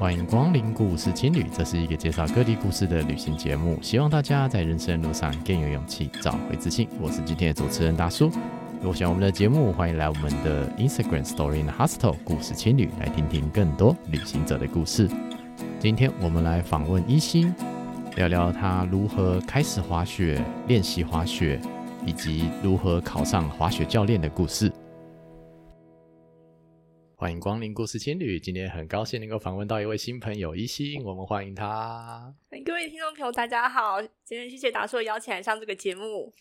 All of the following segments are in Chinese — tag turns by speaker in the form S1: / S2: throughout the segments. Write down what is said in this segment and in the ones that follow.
S1: 欢迎光临故事青旅，这是一个介绍各地故事的旅行节目，希望大家在人生路上更有勇气，找回自信。我是今天的主持人大叔。如果喜欢我们的节目，欢迎来我们的 Instagram Story in the Hostel 故事青旅，来听听更多旅行者的故事。今天我们来访问一心，聊聊他如何开始滑雪、练习滑雪，以及如何考上滑雪教练的故事。欢迎光临故事青旅，今天很高兴能够访问到一位新朋友一心，我们欢迎他。
S2: 各位听众朋友，大家好，今天谢谢达叔邀请来上这个节目。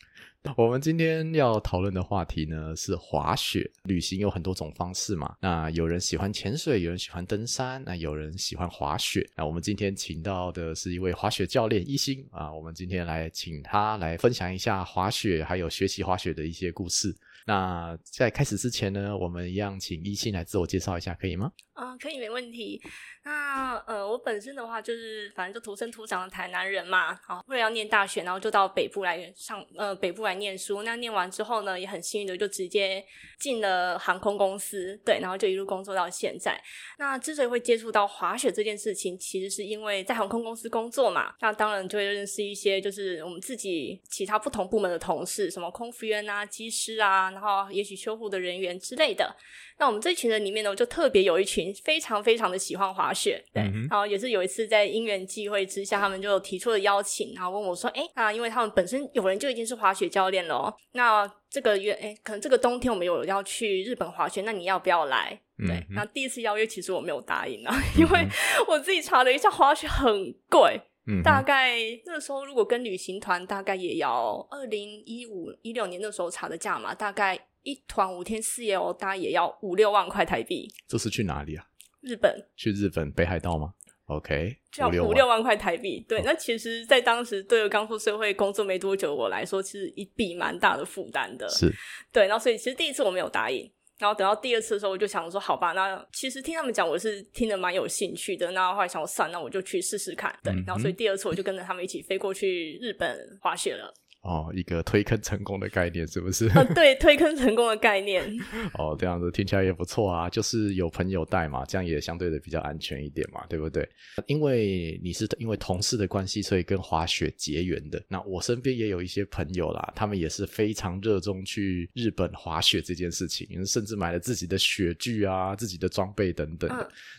S1: 我们今天要讨论的话题呢是滑雪。旅行有很多种方式嘛，那有人喜欢潜水，有人喜欢登山，那有人喜欢滑雪。那我们今天请到的是一位滑雪教练一心啊，我们今天来请他来分享一下滑雪还有学习滑雪的一些故事。那在开始之前呢，我们一样请一心来自我介绍一下，可以吗？
S2: 啊，可以，没问题。那呃，我本身的话就是，反正就土生土长的台南人嘛。好，为了要念大学，然后就到北部来上，呃，北部来念书。那念完之后呢，也很幸运的就直接进了航空公司，对，然后就一路工作到现在。那之所以会接触到滑雪这件事情，其实是因为在航空公司工作嘛。那当然就会认识一些就是我们自己其他不同部门的同事，什么空服员啊、机师啊，然后也许修复的人员之类的。那我们这群人里面呢，我就特别有一群非常非常的喜欢滑雪，对，嗯、然后也是有一次在因缘际会之下，他们就提出了邀请，然后问我说：“哎，那因为他们本身有人就已经是滑雪教练了哦，那这个月，哎，可能这个冬天我们有要去日本滑雪，那你要不要来？”对，嗯、那第一次邀约其实我没有答应啊，因为我自己查了一下，滑雪很贵，嗯，大概那时候如果跟旅行团，大概也要二零一五一六年那时候查的价嘛，大概。一团五天四夜哦，大概也要五六万块台币。
S1: 这是去哪里啊？
S2: 日本。去
S1: 日本北海道吗？OK，
S2: 就要五六万块台币。对，哦、那其实，在当时对于刚出社会工作没多久我来说，其实一笔蛮大的负担的。
S1: 是。
S2: 对，然后所以其实第一次我没有答应，然后等到第二次的时候，我就想说，好吧，那其实听他们讲，我是听得蛮有兴趣的。那后来想我算，那我就去试试看。对，嗯、然后所以第二次我就跟着他们一起飞过去日本滑雪了。
S1: 哦，一个推坑成功的概念是不是？
S2: 呃，对，推坑成功的概念。
S1: 哦，这样子听起来也不错啊，就是有朋友带嘛，这样也相对的比较安全一点嘛，对不对？因为你是因为同事的关系，所以跟滑雪结缘的。那我身边也有一些朋友啦，他们也是非常热衷去日本滑雪这件事情，甚至买了自己的雪具啊、自己的装备等等。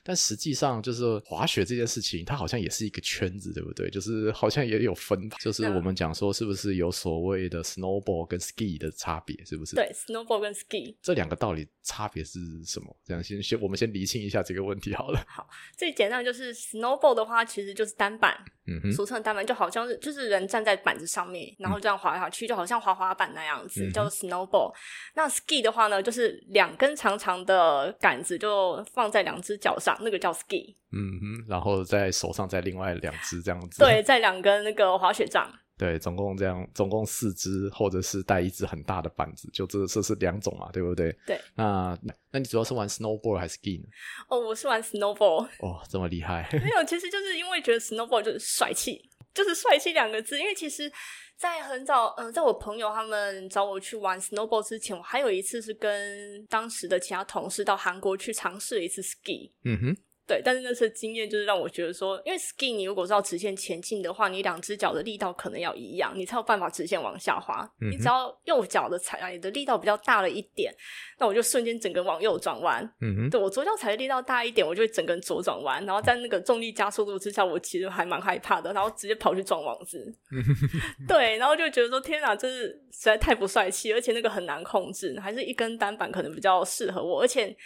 S1: 但实际上，就是滑雪这件事情，它好像也是一个圈子，对不对？就是好像也有分，就是我们讲说，是不是有。所谓的 snowboard 跟 ski 的差别是不是？
S2: 对，snowboard 跟 ski
S1: 这两个到底差别是什么？这样先先我们先厘清一下这个问题好了。
S2: 好，最简单就是 snowboard 的话，其实就是单板，嗯哼，俗称的单板，就好像是就是人站在板子上面，然后这样滑来滑去，嗯、就好像滑滑板那样子，嗯、叫做 snowboard。那 ski 的话呢，就是两根长长的杆子就放在两只脚上，那个叫 ski。
S1: 嗯哼，然后在手上再另外两只这样子。
S2: 对，在两根那个滑雪杖。
S1: 对，总共这样，总共四支，或者是带一支很大的板子，就这这是两种嘛，对不对？
S2: 对。
S1: 那那你主要是玩 snowboard 还是 ski 呢？
S2: 哦，我是玩 snowboard。
S1: 哦，这么厉害。
S2: 没有，其实就是因为觉得 snowboard 就是帅气，就是帅气两个字。因为其实，在很早，嗯、呃，在我朋友他们找我去玩 snowboard 之前，我还有一次是跟当时的其他同事到韩国去尝试了一次 ski。嗯哼。对，但是那次经验就是让我觉得说，因为 ski 你如果是要直线前进的话，你两只脚的力道可能要一样，你才有办法直线往下滑。嗯、你只要右脚的踩，你的力道比较大了一点，那我就瞬间整个往右转弯。嗯哼，对，我左脚踩的力道大一点，我就会整个人左转弯，然后在那个重力加速度之下，我其实还蛮害怕的，然后直接跑去撞网子。对，然后就觉得说，天哪，这是实在太不帅气，而且那个很难控制，还是一根单板可能比较适合我，而且。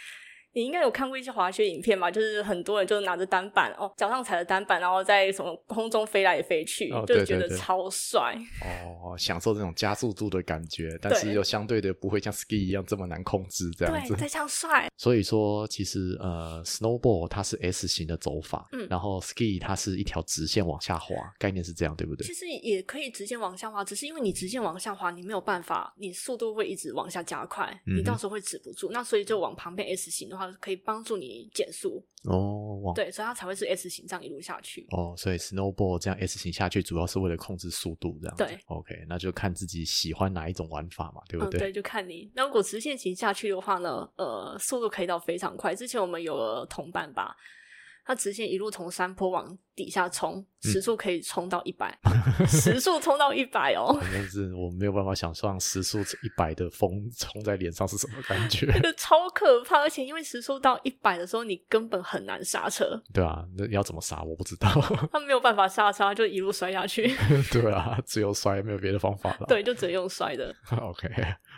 S2: 你应该有看过一些滑雪影片吧？就是很多人就是拿着单板哦，脚上踩着单板，然后在什么空中飞来飞去，哦、就觉得超帅
S1: 哦，享受这种加速度的感觉，但是又相对的不会像 ski 一样这么难控制，这样子。
S2: 对，非常帅。
S1: 所以说，其实呃，snowboard 它是 S 型的走法，嗯，然后 ski 它是一条直线往下滑，概念是这样，对不对？
S2: 其实也可以直线往下滑，只是因为你直线往下滑，你没有办法，你速度会一直往下加快，嗯、你到时候会止不住。那所以就往旁边 S 型的话。可以帮助你减速
S1: 哦，
S2: 对，所以它才会是 S 型这样一路下去
S1: 哦。所以 snowboard 这样 S 型下去，主要是为了控制速度这样。
S2: 对
S1: ，OK，那就看自己喜欢哪一种玩法嘛，对不对？
S2: 嗯、对，就看你。那如果直线型下去的话呢，呃，速度可以到非常快。之前我们有了同伴吧，它直线一路从山坡往底下冲，时速可以冲到一百、嗯，时速冲到一百哦。
S1: 但是我没有办法想象时速一百的风冲在脸上是什么感觉，
S2: 那个超可怕。而且因为时速到一百的时候，你根本很难刹车。
S1: 对啊，那要怎么刹？我不知道。
S2: 他没有办法刹车，就一路摔下去。
S1: 对啊，只有摔，没有别的方法了。
S2: 对，就只能用摔的。
S1: OK，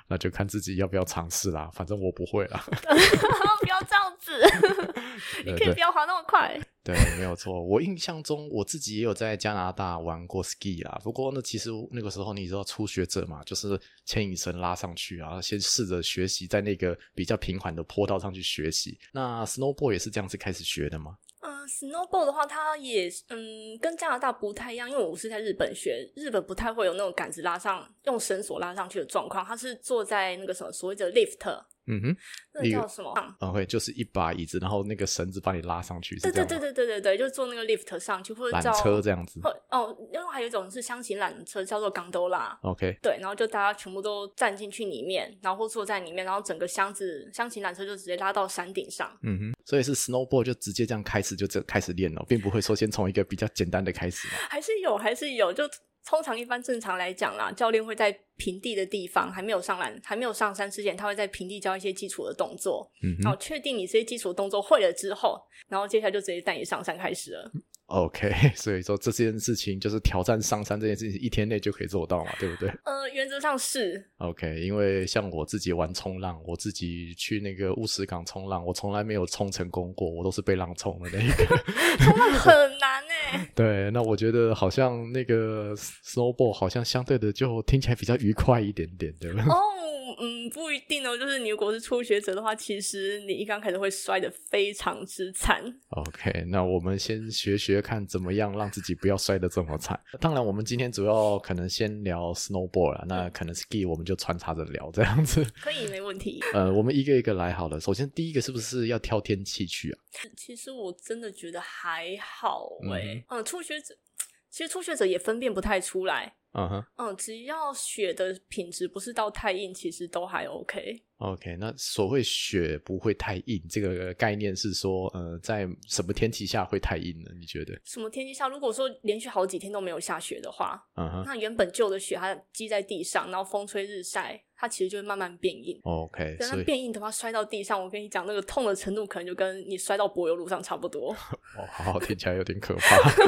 S1: 那就看自己要不要尝试啦。反正我不会啦。
S2: 不要这样子，你可以不要滑那么快。
S1: 对，没有错。我印象中，我自己也有在加拿大玩过 ski 啦。不过呢，其实那个时候你知道初学者嘛，就是牵引绳拉上去，然后先试着学习在那个比较平缓的坡道上去学习。那 snowboard 也是这样子开始学的
S2: 吗？Snowball 的话，它也嗯跟加拿大不太一样，因为我是在日本学，日本不太会有那种杆子拉上用绳索拉上去的状况，它是坐在那个什么所谓的 lift。
S1: 嗯哼，
S2: 那个叫什么？
S1: 嗯，会就是一把椅子，然后那个绳子把你拉上去，
S2: 对对对对对对对，就坐那个 lift 上去，或者叫
S1: 缆车这样子。
S2: 哦，另外还有一种是箱型缆车，叫做港兜拉。
S1: OK，
S2: 对，然后就大家全部都站进去里面，然后坐在里面，然后整个箱子箱型缆车就直接拉到山顶上。
S1: 嗯哼，所以是 snowboard 就直接这样开始就这开始练了，并不会说先从一个比较简单的开始。
S2: 还是有，还是有，就。通常一般正常来讲啦，教练会在平地的地方还没有上篮、还没有上山之前，他会在平地教一些基础的动作，嗯，然后确定你这些基础动作会了之后，然后接下来就直接带你上山开始了。
S1: OK，所以说这件事情就是挑战上山这件事情，一天内就可以做到嘛，对不对？
S2: 呃，原则上是。
S1: OK，因为像我自己玩冲浪，我自己去那个乌石港冲浪，我从来没有冲成功过，我都是被浪冲的那一个。
S2: 冲浪很难哎。
S1: 对，那我觉得好像那个 snowboard 好像相对的就听起来比较愉快一点点，对吧？
S2: 哦。嗯，不一定哦。就是你如果是初学者的话，其实你一刚开始会摔得非常之惨。
S1: OK，那我们先学学看怎么样让自己不要摔得这么惨。当然，我们今天主要可能先聊 snowboard 啦，那可能 ski 我们就穿插着聊这样子。
S2: 可以，没问题。
S1: 呃，我们一个一个来好了。首先，第一个是不是要挑天气去啊？
S2: 其实我真的觉得还好喂。嗯，嗯，初学者其实初学者也分辨不太出来。嗯哼，嗯，只要雪的品质不是到太硬，其实都还 OK。
S1: OK，那所谓雪不会太硬，这个概念是说，呃，在什么天气下会太硬呢？你觉得？
S2: 什么天气下？如果说连续好几天都没有下雪的话，嗯哼，那原本旧的雪它积在地上，然后风吹日晒。它其实就会慢慢变硬。
S1: OK，
S2: 等它变硬的话，摔到地上，我跟你讲，那个痛的程度可能就跟你摔到柏油路上差不多。
S1: 哦，好好听起来有点可怕，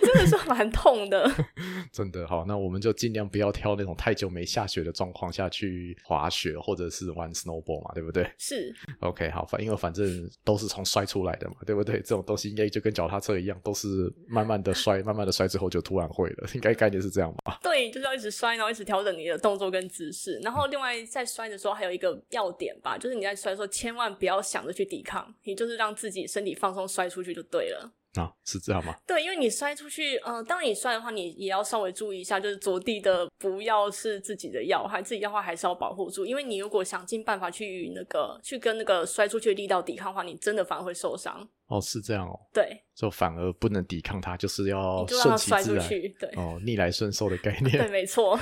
S2: 真的是蛮痛的。
S1: 真的好，那我们就尽量不要挑那种太久没下雪的状况下去滑雪，或者是玩 snowboard 嘛，对不对？
S2: 是。
S1: OK，好，反因为反正都是从摔出来的嘛，对不对？这种东西应该就跟脚踏车一样，都是慢慢的摔，慢慢的摔之后就突然会了，应该概念是这样吧？
S2: 对，就是要一直摔，然后一直调整你的动作跟姿势，然后。然后另外在摔的时候还有一个要点吧，就是你在摔的时候千万不要想着去抵抗，你就是让自己身体放松摔出去就对了。
S1: 啊，是这样吗？
S2: 对，因为你摔出去，嗯、呃，当然你摔的话，你也要稍微注意一下，就是着地的不要是自己的要害，自己要话还是要保护住。因为你如果想尽办法去那个去跟那个摔出去的力道抵抗的话，你真的反而会受伤。
S1: 哦，是这样哦。
S2: 对，
S1: 就反而不能抵抗它，就是要顺其自然。
S2: 对，
S1: 哦，逆来顺受的概 念。
S2: 对，没错。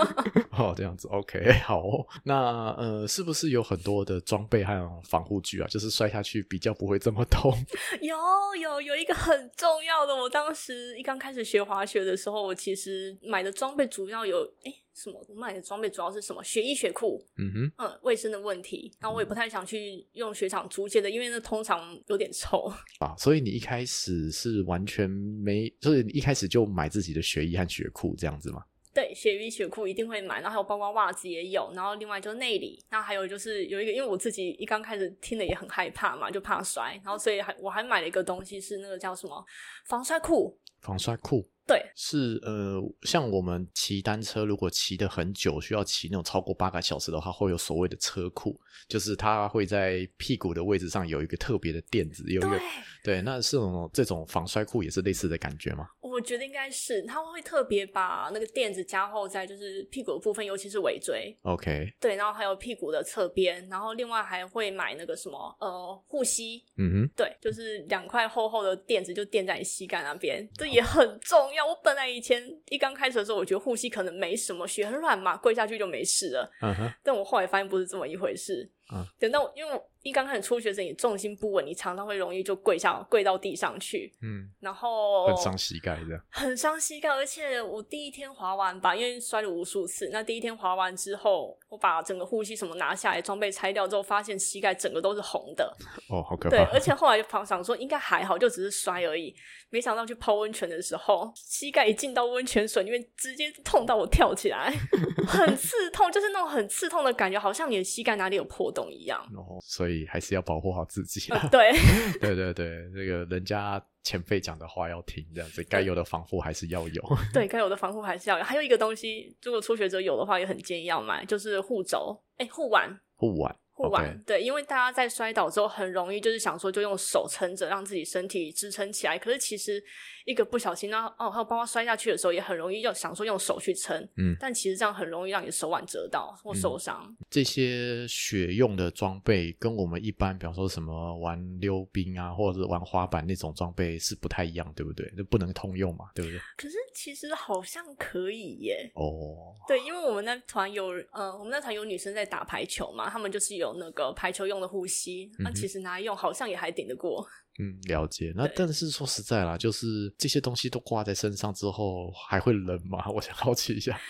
S1: 哦，这样子，OK，好哦。那呃，是不是有很多的装备还有防护具啊？就是摔下去比较不会这么痛。
S2: 有有有一个很重要的，我当时一刚开始学滑雪的时候，我其实买的装备主要有诶什么？我买的装备主要是什么？雪衣、雪裤，嗯哼，嗯，卫生的问题。然后我也不太想去用雪场租借的，因为那通常有点臭
S1: 啊。所以你一开始是完全没，就是你一开始就买自己的雪衣和雪裤这样子吗？
S2: 对，雪衣、雪裤一定会买，然后还有包括袜子也有，然后另外就是内里，然后还有就是有一个，因为我自己一刚开始听了也很害怕嘛，就怕摔，然后所以还我还买了一个东西，是那个叫什么防摔裤。
S1: 防摔裤。
S2: 对，
S1: 是呃，像我们骑单车，如果骑得很久，需要骑那种超过八个小时的话，会有所谓的车库，就是它会在屁股的位置上有一个特别的垫子，有一个对，对，那是这种这种防摔裤也是类似的感觉吗？
S2: 我觉得应该是，它会特别把那个垫子加厚在就是屁股的部分，尤其是尾椎。
S1: OK，
S2: 对，然后还有屁股的侧边，然后另外还会买那个什么呃护膝，嗯哼，对，就是两块厚厚的垫子就垫在你膝盖那边，这也很重要。我本来以前一刚开始的时候，我觉得护膝可能没什么，血很软嘛，跪下去就没事了。嗯哼。但我后来发现不是这么一回事。
S1: 嗯，
S2: 等到因为我一刚开始初学者，你重心不稳，你常常会容易就跪下跪到地上去，
S1: 嗯，
S2: 然后
S1: 很伤膝盖的，
S2: 很伤膝盖。而且我第一天滑完吧，因为摔了无数次，那第一天滑完之后，我把整个护膝什么拿下来，装备拆掉之后，发现膝盖整个都是红的。
S1: 哦，好可怕！
S2: 对，而且后来就想说应该还好，就只是摔而已。没想到去泡温泉的时候，膝盖一进到温泉水里面，直接痛到我跳起来，很刺痛，就是那种很刺痛的感觉，好像你的膝盖哪里有破洞一样。
S1: 哦，所以还是要保护好自己啊。
S2: 呃、对，
S1: 对对对，那个人家前辈讲的话要听，这样子该有的防护还是要有。
S2: 对，该有的防护还是要有。还有一个东西，如果初学者有的话，也很建议要买，就是护肘，哎，护腕，
S1: 护腕。
S2: 护腕，Okay. 对，因为大家在摔倒之后很容易就是想说就用手撑着让自己身体支撑起来，可是其实一个不小心呢，哦，还有包括摔下去的时候也很容易就想说用手去撑，嗯，但其实这样很容易让你的手腕折到或受伤。嗯。
S1: 这些雪用的装备跟我们一般，比方说什么玩溜冰啊，或者是玩滑板那种装备是不太一样，对不对？就不能通用嘛，对不对？
S2: 可是其实好像可以耶。
S1: 哦，
S2: 对，因为我们那团有呃，我们那团有女生在打排球嘛，他们就是有。那个排球用的护膝，那、嗯啊、其实拿来用好像也还顶得过。
S1: 嗯，了解。那但是说实在啦，就是这些东西都挂在身上之后，还会冷吗？我想好奇一下。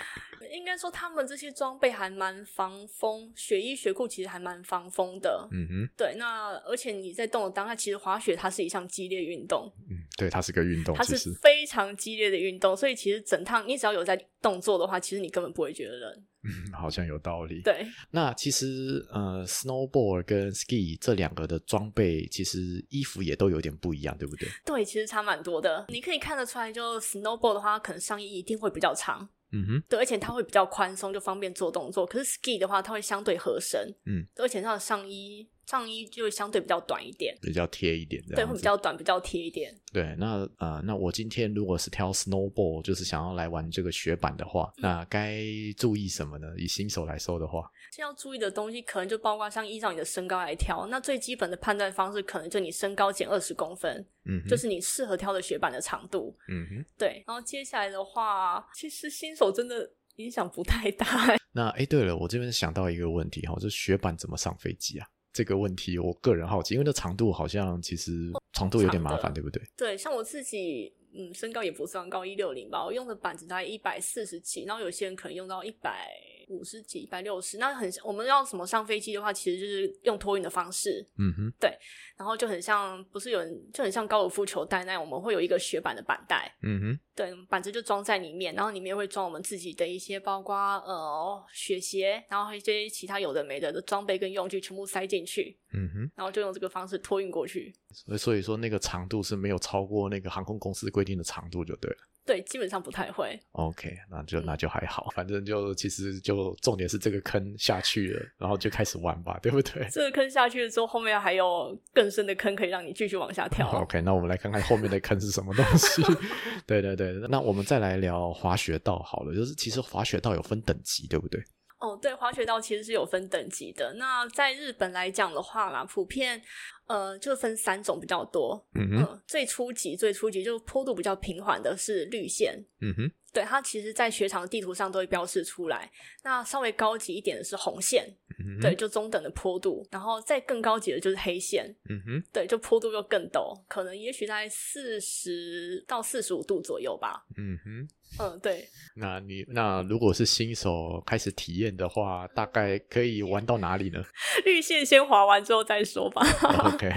S2: 应该说他们这些装备还蛮防风，雪衣雪裤其实还蛮防风的。
S1: 嗯哼，
S2: 对。那而且你在动的当下，其实滑雪它是一项激烈运动。
S1: 嗯，对，它是个运动，
S2: 它是非常激烈的运动，所以其实整趟你只要有在动作的话，其实你根本不会觉得冷。
S1: 嗯，好像有道理。
S2: 对，
S1: 那其实呃，snowboard 跟 ski 这两个的装备，其实衣服也都有点不一样，对不对？
S2: 对，其实差蛮多的。你可以看得出来，就 snowboard 的话，可能上衣一定会比较长。
S1: 嗯哼，
S2: 对，而且它会比较宽松，就方便做动作。可是 ski 的话，它会相对合身。
S1: 嗯，
S2: 而且它的上衣。上衣就相对比较短一点，
S1: 比较贴一点，
S2: 对，会比较短，比较贴一点。
S1: 对，那呃，那我今天如果是挑 snowball，就是想要来玩这个雪板的话，嗯、那该注意什么呢？以新手来说的话，
S2: 先要注意的东西可能就包括像依照你的身高来挑。那最基本的判断方式，可能就你身高减二十公分，
S1: 嗯，
S2: 就是你适合挑的雪板的长度，
S1: 嗯哼，
S2: 对。然后接下来的话，其实新手真的影响不太大。
S1: 那哎，对了，我这边想到一个问题哈，就雪板怎么上飞机啊？这个问题我个人好奇，因为那长度好像其实长度有点麻烦，对不对？
S2: 对，像我自己，嗯，身高也不算高，一六零吧，我用的板子大概一百四十几，然后有些人可能用到一百五十几、一百六十，那很我们要什么上飞机的话，其实就是用托运的方式，
S1: 嗯哼，
S2: 对，然后就很像，不是有人就很像高尔夫球袋那样，我们会有一个雪板的板带，
S1: 嗯哼，
S2: 对，板子就装在里面，然后里面会装我们自己的一些，包括呃雪鞋，然后一些其他有的没的的装备跟用具全部塞进去，
S1: 嗯哼，
S2: 然后就用这个方式托运过去，
S1: 所以所以说那个长度是没有超过那个航空公司规定的长度就对了。
S2: 对，基本上不太会。
S1: OK，那就那就还好，反正就其实就重点是这个坑下去了，然后就开始玩吧，对不对？
S2: 这个坑下去了之后，后面还有更深的坑可以让你继续往下跳。
S1: OK，那我们来看看后面的坑是什么东西。对对对，那我们再来聊滑雪道好了，就是其实滑雪道有分等级，对不对？
S2: 哦，对，滑雪道其实是有分等级的。那在日本来讲的话啦，普遍。呃，就分三种比较多。
S1: 嗯哼，
S2: 呃、最初级、最初级就是坡度比较平缓的是绿线。
S1: 嗯哼，
S2: 对，它其实在雪场的地图上都会标示出来。那稍微高级一点的是红线。
S1: 嗯，
S2: 对，就中等的坡度。然后再更高级的就是黑线。
S1: 嗯哼，
S2: 对，就坡度又更陡，可能也许在四十到四十五度左右吧。
S1: 嗯哼，
S2: 嗯，对。
S1: 那你那如果是新手开始体验的话，大概可以玩到哪里呢？
S2: 绿线先滑完之后再说吧。
S1: OK，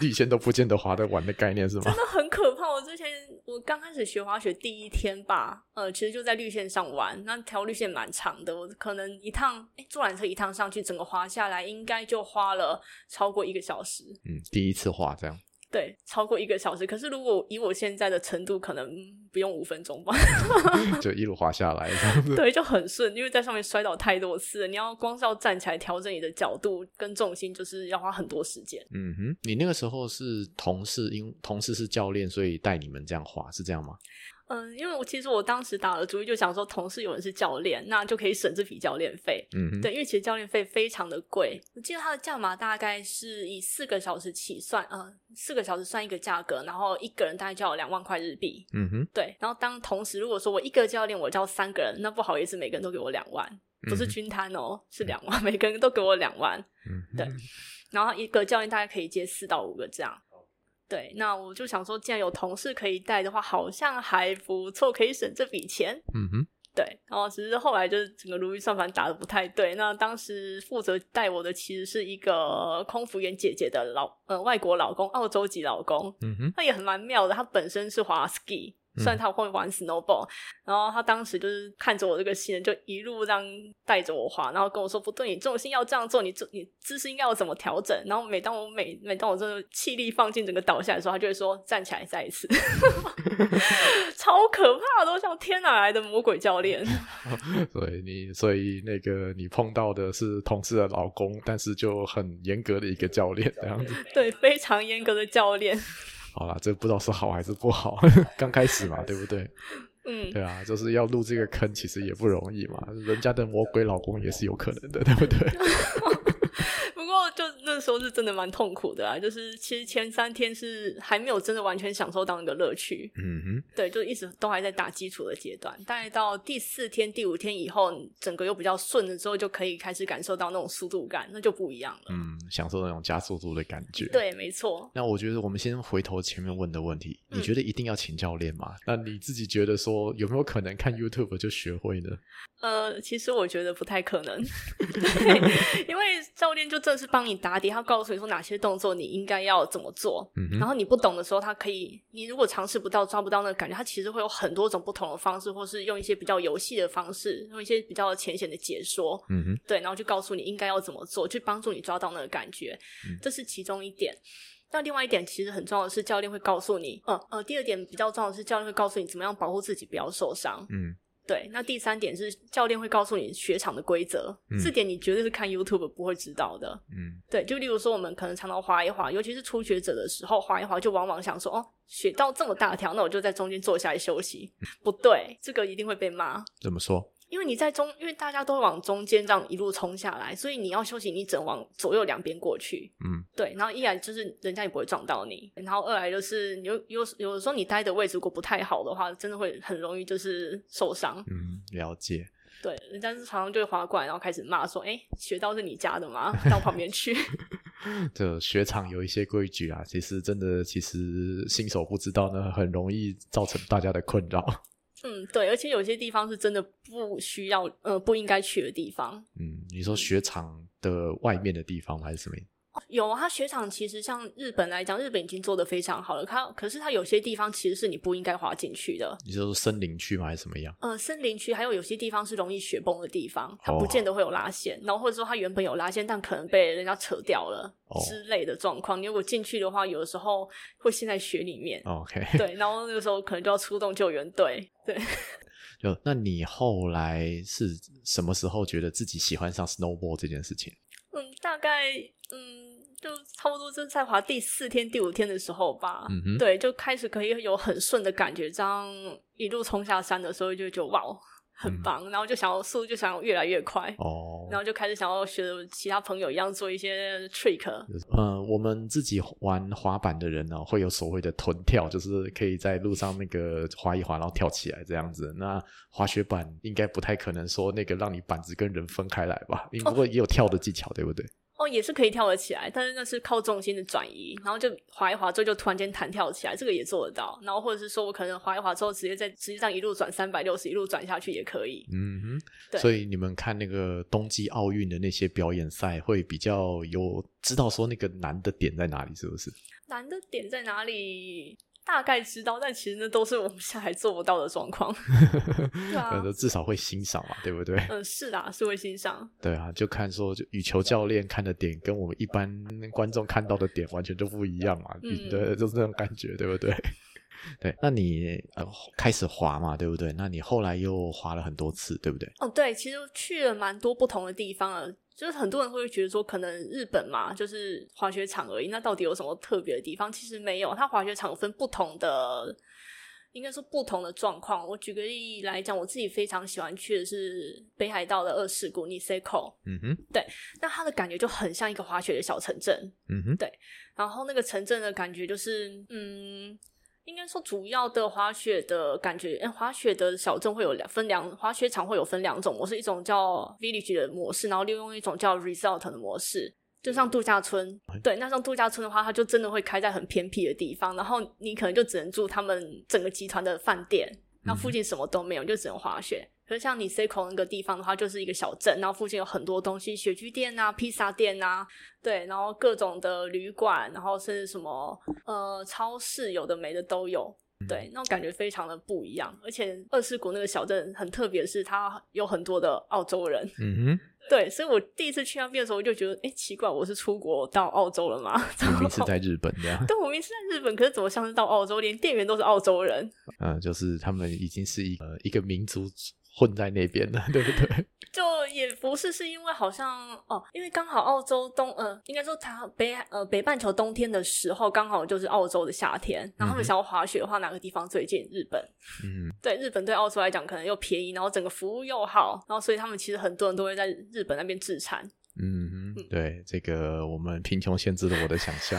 S1: 绿线都不见得滑得完的概念是吗？
S2: 真的很可怕。我之前我刚开始学滑雪第一天吧，呃，其实就在绿线上玩，那条绿线蛮长的，我可能一趟哎坐缆车一趟上去，整个滑下来应该就花了超过一个小时。
S1: 嗯，第一次滑这样。
S2: 对，超过一个小时。可是如果以我现在的程度，可能不用五分钟吧，
S1: 就一路滑下来。
S2: 对，就很顺，因为在上面摔倒太多次了。你要光是要站起来调整你的角度跟重心，就是要花很多时间。
S1: 嗯哼，你那个时候是同事，因同事是教练，所以带你们这样滑，是这样吗？
S2: 嗯，因为我其实我当时打了主意，就想说同事有人是教练，那就可以省这笔教练费。
S1: 嗯哼，
S2: 对，因为其实教练费非常的贵，我记得他的价码大概是以四个小时起算，呃，四个小时算一个价格，然后一个人大概就要两万块日币。
S1: 嗯哼，
S2: 对，然后当同时如果说我一个教练我教三个人，那不好意思，每个人都给我两万。不是均摊哦，是两万，每个人都给我两万。嗯，对。然后一个教练大概可以接四到五个这样。对，那我就想说，既然有同事可以带的话，好像还不错，可以省这笔钱。嗯哼。对，然后只是后来就是整个如意算盘打的不太对。那当时负责带我的其实是一个空服员姐姐的老呃外国老公，澳洲籍老公。嗯哼，他也很蛮妙的，他本身是滑 ski。虽然他会玩 snowball，、嗯、然后他当时就是看着我这个新人，就一路这样带着我滑，然后跟我说：“不对，你重心要这样做，你这你姿势应该要怎么调整？”然后每当我每每当我真的气力放尽整个倒下来的时候，他就会说：“站起来，再一次。”超可怕的，都像天哪来的魔鬼教练。
S1: 所以你，所以那个你碰到的是同事的老公，但是就很严格的一个教练这样子。
S2: 对，非常严格的教练。
S1: 好了，这不知道是好还是不好，刚开始嘛，对不对？嗯，对啊，就是要入这个坑，其实也不容易嘛，人家的魔鬼老公也是有可能的，对不对？
S2: 不过就那时候是真的蛮痛苦的啊，就是其实前三天是还没有真的完全享受到那个乐趣，嗯哼，对，就一直都还在打基础的阶段。大概到第四天、第五天以后，整个又比较顺了之后，就可以开始感受到那种速度感，那就不一样了。
S1: 嗯，享受那种加速度的感觉。
S2: 对，没错。
S1: 那我觉得我们先回头前面问的问题，你觉得一定要请教练吗？嗯。那你自己觉得说有没有可能看 YouTube 就学会呢？
S2: 呃，其实我觉得不太可能，对，因为教练就正是帮你打底，他告诉你说哪些动作你应该要怎么做，嗯，然后你不懂的时候，他可以，你如果尝试不到、抓不到那个感觉，他其实会有很多种不同的方式，或是用一些比较游戏的方式，用一些比较浅显的解说，嗯哼，对，然后就告诉你应该要怎么做，去帮助你抓到那个感觉，嗯，这是其中一点。那另外一点其实很重要的是，教练会告诉你，呃呃，第二点比较重要的是，教练会告诉你怎么样保护自己不要受伤，嗯。对，那第三点是教练会告诉你雪场的规则，嗯，这点你绝对是看 YouTube 不会知道的。嗯，对，就例如说我们可能常常滑一滑，尤其是初学者的时候滑一滑，就往往想说，哦，雪道这么大条，那我就在中间坐下来休息。嗯，不对，这个一定会被骂。
S1: 怎么说？
S2: 因为你在中，因为大家都会往中间这样一路冲下来，所以你要休息，你只能往左右两边过去。嗯，对。然后一来就是人家也不会撞到你，然后二来就是有有有的时候你待的位置如果不太好的话，真的会很容易就是受伤。
S1: 嗯，了解。
S2: 对，人家是常常就会滑过来，然后开始骂说：“哎，雪道是你家的吗？到旁边去。”
S1: 这雪场有一些规矩啊，其实真的，其实新手不知道呢，很容易造成大家的困扰。
S2: 嗯，对，而且有些地方是真的不需要，呃，不应该去的地方。
S1: 嗯，你说雪场的外面的地方还是什么？
S2: 有啊，他雪场其实像日本来讲，日本已经做的非常好了。它可是它有些地方其实是你不应该滑进去的。
S1: 你说森林区吗？还是什么样？
S2: 呃，森林区还有有些地方是容易雪崩的地方，它不见得会有拉线。Oh. 然后或者说它原本有拉线，但可能被人家扯掉了之类的状况。Oh. 你如果进去的话，有的时候会陷在雪里面。OK，对，然后那个时候可能就要出动救援队。对，
S1: 就那你后来是什么时候觉得自己喜欢上 snowboard 这件事情？
S2: 嗯，大概嗯。就差不多就是在滑第四天、第五天的时候吧，嗯，对，就开始可以有很顺的感觉，这样一路冲下山的时候就觉得哇，很棒，嗯，然后就想要速度就想要越来越快哦，然后就开始想要学其他朋友一样做一些 trick。
S1: 嗯，我们自己玩滑板的人呢，会有所谓的臀跳，就是可以在路上那个滑一滑，然后跳起来这样子。那滑雪板应该不太可能说那个让你板子跟人分开来吧？不过也有跳的技巧，哦，对不对？
S2: 哦，也是可以跳得起来，但是那是靠重心的转移，然后就滑一滑之后就突然间弹跳起来，这个也做得到。然后或者是说我可能滑一滑之后直接在实际上一路转三百六十，一路转下去也可以。嗯哼，对。
S1: 所以你们看那个冬季奥运的那些表演赛，会比较有知道说那个难的点在哪里，是不是？
S2: 难的点在哪里？大概知道，但其实那都是我们现在还做不到的状况。对啊，
S1: 至少会欣赏嘛，对不对？
S2: 嗯，是的，是会欣赏。
S1: 对啊，就看说，就羽球教练看的点跟我们一般观众看到的点完全就不一样嘛。嗯，对，就是那种感觉，对不对？对，那你呃开始滑嘛，对不对？那你后来又滑了很多次，对不对？
S2: 哦，对，其实去了蛮多不同的地方了。就是很多人会觉得说，可能日本嘛，就是滑雪场而已。那到底有什么特别的地方？其实没有，它滑雪场有分不同的，应该说不同的状况。我举个例来讲，我自己非常喜欢去的是北海道的二世谷 Niseko。嗯哼，对，那它的感觉就很像一个滑雪的小城镇。嗯哼，对，然后那个城镇的感觉就是，嗯。应该说，主要的滑雪的感觉，欸，滑雪的小镇会有两分两，滑雪场会有分两种模式，一种叫 village 的模式，然后另用一种叫 resort 的模式，就像度假村。对，那像度假村的话，它就真的会开在很偏僻的地方，然后你可能就只能住他们整个集团的饭店，那附近什么都没有，就只能滑雪。可是像你 Niseko 那个地方的话，就是一个小镇，然后附近有很多东西，雪具店啊、披萨店啊，对，然后各种的旅馆，然后甚至什么呃超市，有的没的都有，对，那种感觉非常的不一样。而且二世谷那个小镇很特别，是它有很多的澳洲人。嗯哼。对，所以我第一次去那边的时候，我就觉得，哎，奇怪，我是出国到澳洲了吗？
S1: 明明是在日本这样。
S2: 对，我明明是在日本，可是怎么像是到澳洲？连店员都是澳洲人。
S1: 嗯，就是他们已经是一呃一个民族。混在那边的，对不对？
S2: 就也不是，是因为好像哦，因为刚好澳洲冬呃，应该说它北呃北半球冬天的时候，刚好就是澳洲的夏天。然后他们想要滑雪的话，哪个地方最近？日本。嗯，对，日本对澳洲来讲可能又便宜，然后整个服务又好，然后所以他们其实很多人都会在日本那边自产。
S1: 嗯，对，这个我们贫穷限制了我的想象。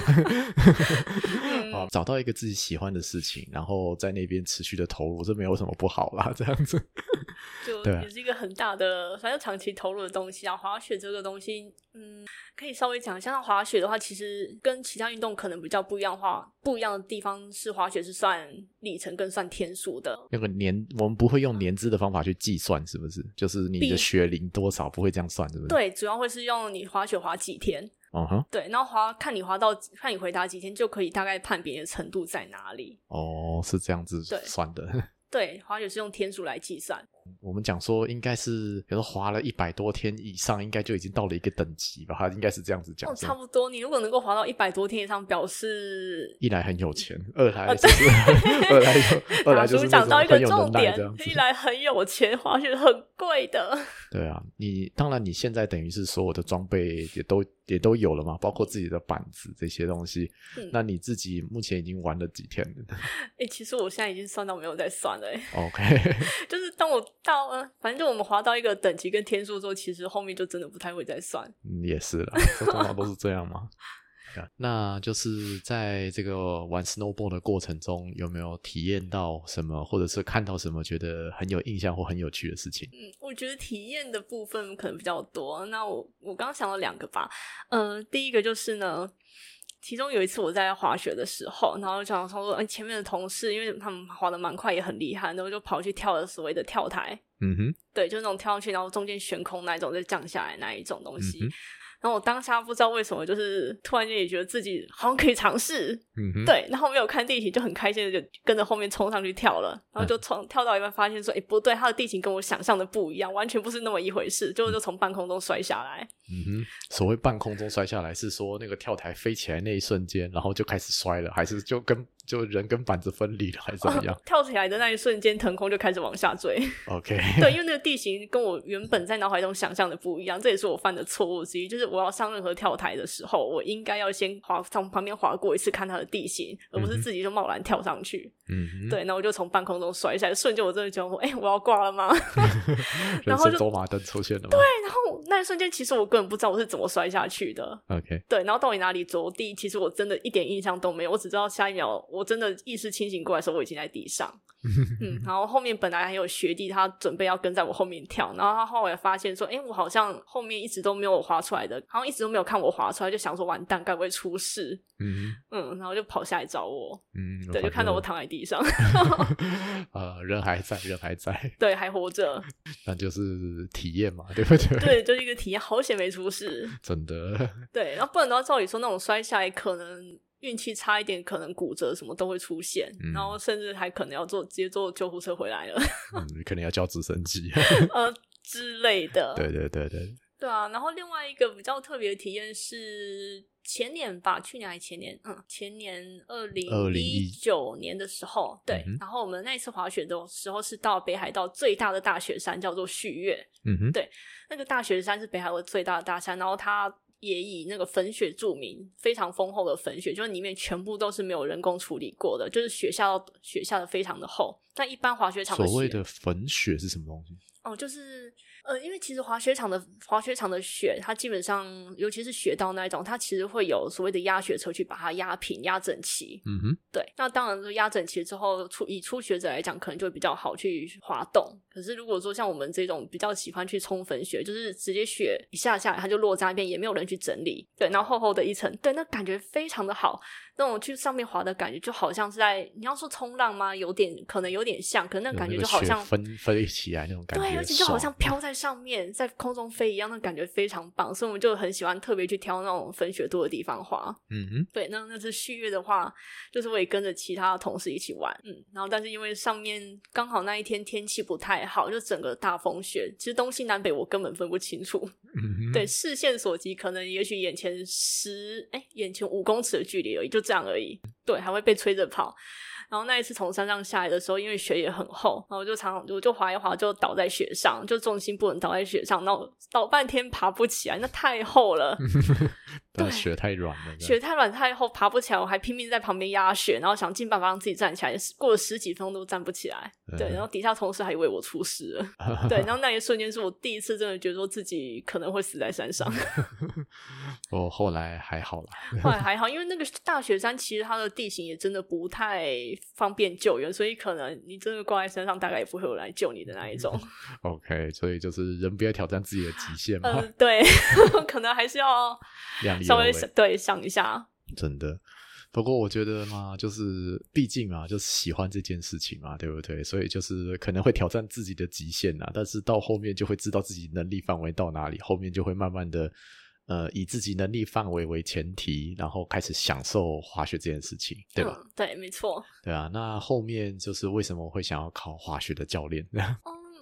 S1: 好，找到一个自己喜欢的事情，然后在那边持续的投入，这没有什么不好啦。这样子，
S2: 就也是一个很大的，反正长期投入的东西啊。滑雪这个东西，嗯，可以稍微讲一下。像滑雪的话，其实跟其他运动可能比较不一样的话，不一样的地方是滑雪是算里程跟算天数的。
S1: 那个年，我们不会用年资的方法去计算，是不是？就是你的雪龄多少，不会这样算，是不是？
S2: 对，主要会是用你滑雪滑几天。哦哈，对，然后滑看你滑到看你回答几天，就可以大概判别的程度在哪里。
S1: 哦，是这样子算的。
S2: 对，滑雪是用天数来计算。
S1: 我们讲说，应该是，比如说滑了一百多天以上，应该就已经到了一个等级吧？它应该是这样子讲。
S2: 哦，差不多。你如果能够滑到一百多天以上，表示
S1: 一来很有钱，二来就是 二来就二来就是
S2: 讲到一个重点，一来很有钱，滑雪很贵的。
S1: 对啊，你当然你现在等于是所有的装备也都也都有了嘛，包括自己的板子这些东西。嗯，那你自己目前已经玩了几天了？
S2: 哎，其实我现在已经算到没有在算了。
S1: OK，
S2: 就是当我。到呃，反正就我们滑到一个等级跟天数之后，其实后面就真的不太会再算。
S1: 嗯，也是啦，通常都是这样嘛。那就是在这个玩 snowboard 的过程中，有没有体验到什么，或者是看到什么觉得很有印象或很有趣的事情？
S2: 嗯，我觉得体验的部分可能比较多。那我我刚刚想了两个吧。嗯、呃，第一个就是呢。其中有一次我在滑雪的时候，然后就想说，哎，前面的同事，因为他们滑的蛮快，也很厉害，然后就跑去跳了所谓的跳台。嗯哼，对，就是那种跳上去，然后中间悬空那一种，再降下来那一种东西。嗯然后我当下不知道为什么，就是突然间也觉得自己好像可以尝试，对，然后没有看地形就很开心的就跟着后面冲上去跳了，然后就从、嗯、跳到一半发现说，哎，不对，它的地形跟我想象的不一样，完全不是那么一回事，就就从半空中摔下来。
S1: 嗯哼，所谓半空中摔下来是说那个跳台飞起来那一瞬间，然后就开始摔了，还是就跟？就人跟板子分离了，还是怎么样？
S2: 跳起来的那一瞬间，腾空就开始往下坠。
S1: OK，
S2: 对，因为那个地形跟我原本在脑海中想象的不一样，这也是我犯的错误之一。就是我要上任何跳台的时候，我应该要先滑从旁边滑过一次，看它的地形，而不是自己就贸然跳上去。嗯哼，对，那我就从半空中摔下来，瞬间我真的觉得说，哎、欸，我要挂了吗？
S1: 然后就走马灯出现了吗？
S2: 对，然后那一瞬间，其实我根本不知道我是怎么摔下去的。
S1: OK，
S2: 对，然后到底哪里着地，其实我真的一点印象都没有，我只知道下一秒我真的意识。清醒过来的时候，我已经在地上。嗯，然后后面本来还有学弟，他准备要跟在我后面跳，然后他后来发现说：“哎，我好像后面一直都没有滑出来的，好像一直都没有看我滑出来，就想说完蛋，该不会出事？”嗯嗯，然后就跑下来找我。嗯，对，就看到我躺在地上。
S1: 呃，人还在，人还在，
S2: 对，还活着。
S1: 那就是体验嘛，对不对？
S2: 对，就是一个体验，好险没出事。
S1: 真的。
S2: 对，然后不然的话，照理说那种摔下来可能。运气差一点，可能骨折什么都会出现，嗯、然后甚至还可能要坐直接坐救护车回来了。
S1: 嗯，可能要叫直升机，
S2: 呃之类的。
S1: 对对对对。
S2: 对啊，然后另外一个比较特别的体验是前年吧，去年还前年，嗯，前年二零一九年的时候，对。嗯、然后我们那一次滑雪的时候是到北海道最大的大雪山，叫做旭月。嗯哼，对，那个大雪山是北海道最大的大山，然后它。也以那个粉雪著名，非常丰厚的粉雪，就是里面全部都是没有人工处理过的，就是雪下到雪下的非常的厚。但一般滑雪场，
S1: 所谓的粉雪是什么东西？
S2: 哦，就是呃，因为其实滑雪场的滑雪场的雪，它基本上，尤其是雪道那一种，它其实会有所谓的压雪车去把它压平、压整齐。
S1: 嗯哼，
S2: 对。那当然，说压整齐之后，初以初学者来讲，可能就会比较好去滑动。可是如果说像我们这种比较喜欢去冲粉雪，就是直接雪一下下来，它就落在那边，也没有人去整理。对，然后厚厚的一层，对，那感觉非常的好。那种去上面滑的感觉，就好像是在你要说冲浪吗？有点可能有点像，可能那感觉就好像
S1: 分飞起来那种感觉，
S2: 对，而且就好像飘在上面，在空中飞一样，那感觉非常棒。所以我们就很喜欢特别去挑那种粉雪多的地方滑。
S1: 嗯哼，
S2: 对，那那次续约的话，就是我也跟着其他的同事一起玩，嗯，然后但是因为上面刚好那一天天气不太好，就整个大风雪，其实东西南北我根本分不清楚。嗯哼，对，视线所及，可能也许眼前十哎，眼前五公尺的距离而已，就。这样而已，对，还会被吹着跑。然后那一次从山上下来的时候，因为雪也很厚，然后我就常常我就滑一滑就倒在雪上，就重心不能倒在雪上，然后倒半天爬不起来，那太厚了。
S1: 对，雪太软了，
S2: 雪太软太厚，爬不起来。我还拼命在旁边压雪，然后想尽办法让自己站起来。过了十几分钟都站不起来。对，然后底下同事还以为我出事了。对，然后那一瞬间是我第一次真的觉得说自己可能会死在山上。
S1: 我 后来还好了，
S2: 后来还好，因为那个大雪山其实它的地形也真的不太方便救援，所以可能你真的挂在山上，大概也不会有人来救你的那一种。
S1: OK，所以就是人不要挑战自己的极限嘛。
S2: 嗯，对，可能还是要稍微对想一下。
S1: 真的，不过我觉得嘛，就是毕竟嘛，就是喜欢这件事情嘛，对不对？所以就是可能会挑战自己的极限呐，但是到后面就会知道自己能力范围到哪里，后面就会慢慢的。呃，以自己能力范围为前提，然后开始享受滑雪这件事情，对吧？
S2: 嗯、对，没错。
S1: 对啊，那后面就是为什么会想要考滑雪的教练？嗯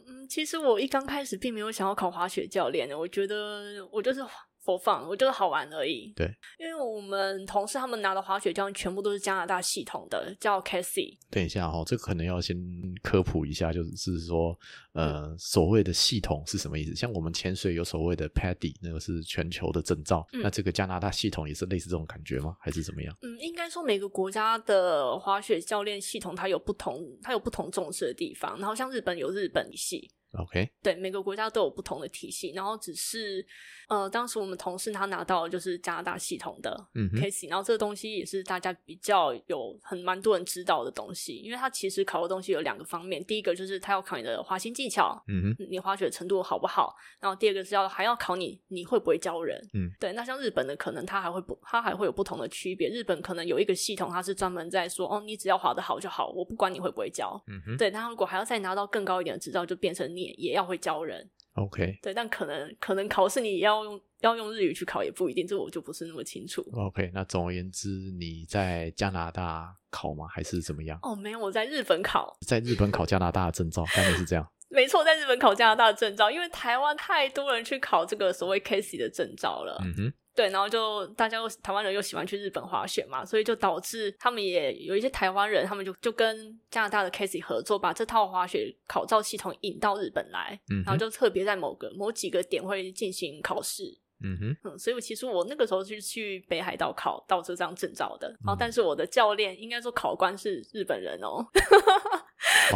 S2: 嗯，其实我一刚开始并没有想要考滑雪教练的，我觉得我就是。播放，我觉得好玩而已。
S1: 对，
S2: 因为我们同事他们拿的滑雪教练全部都是加拿大系统的，叫 Casey。
S1: 等一下哦，这个可能要先科普一下，就是说，呃，嗯、所谓的系统是什么意思？像我们潜水有所谓的 PADI，那个是全球的证照，嗯、那这个加拿大系统也是类似这种感觉吗？还是怎么样？
S2: 嗯，应该说每个国家的滑雪教练系统它有不同，它有不同重视的地方。然后像日本有日本系。
S1: OK，
S2: 对，每个国家都有不同的体系，然后只是，呃，当时我们同事他拿到就是加拿大系统的 Casey，嗯，然后这个东西也是大家比较有很蛮多人知道的东西，因为它其实考的东西有两个方面，第一个就是他要考你的滑行技巧，嗯哼，你滑雪程度好不好，然后第二个是要还要考你你会不会教人，嗯，对，那像日本的可能他还会不，他还会有不同的区别，日本可能有一个系统，它是专门在说，哦，你只要滑得好就好，我不管你会不会教，嗯哼，对，那如果还要再拿到更高一点的执照，就变成你。也也要会教人
S1: ，OK，
S2: 对，但可能可能考试你也要用要用日语去考，也不一定，这我就不是那么清楚。
S1: OK，那总而言之，你在加拿大考吗？还是怎么样？
S2: 哦，没有，我在日本考，
S1: 在日本考加拿大的证照，大概是这样。
S2: 没错，在日本考加拿大的证照，因为台湾太多人去考这个所谓 Casey 的证照了。嗯哼。对，然后就大家又台湾人又喜欢去日本滑雪嘛，所以就导致他们也有一些台湾人，他们就就跟加拿大的 Casey 合作，把这套滑雪考照系统引到日本来，嗯，然后就特别在某个某几个点会进行考试。嗯哼，嗯，所以我其实我那个时候是去北海道考到这张证照的，然后但是我的教练应该说考官是日本人哦。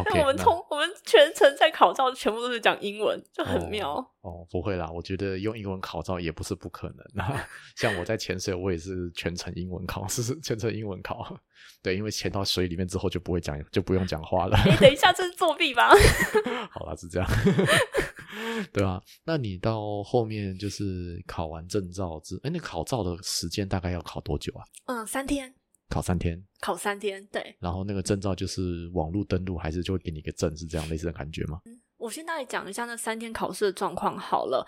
S2: 那我们通我们全程在考照全部都是讲英文，就很妙哦。
S1: 哦，不会啦，我觉得用英文考照也不是不可能。像我在潜水，我也是全程英文考，是全程英文考。对，因为潜到水里面之后就不会讲，就不用讲话了。
S2: 你等一下，这是作弊吧？
S1: 好啦，是这样。对啊，那你到后面就是考完证照之，哎，那考照的时间大概要考多久啊？
S2: 嗯，三天。
S1: 考三天，
S2: 考三天，对。
S1: 然后那个证照就是网络登录，还是就会给你一个证，是这样类似的感觉吗？
S2: 嗯，我先大概讲一下那三天考试的状况好了。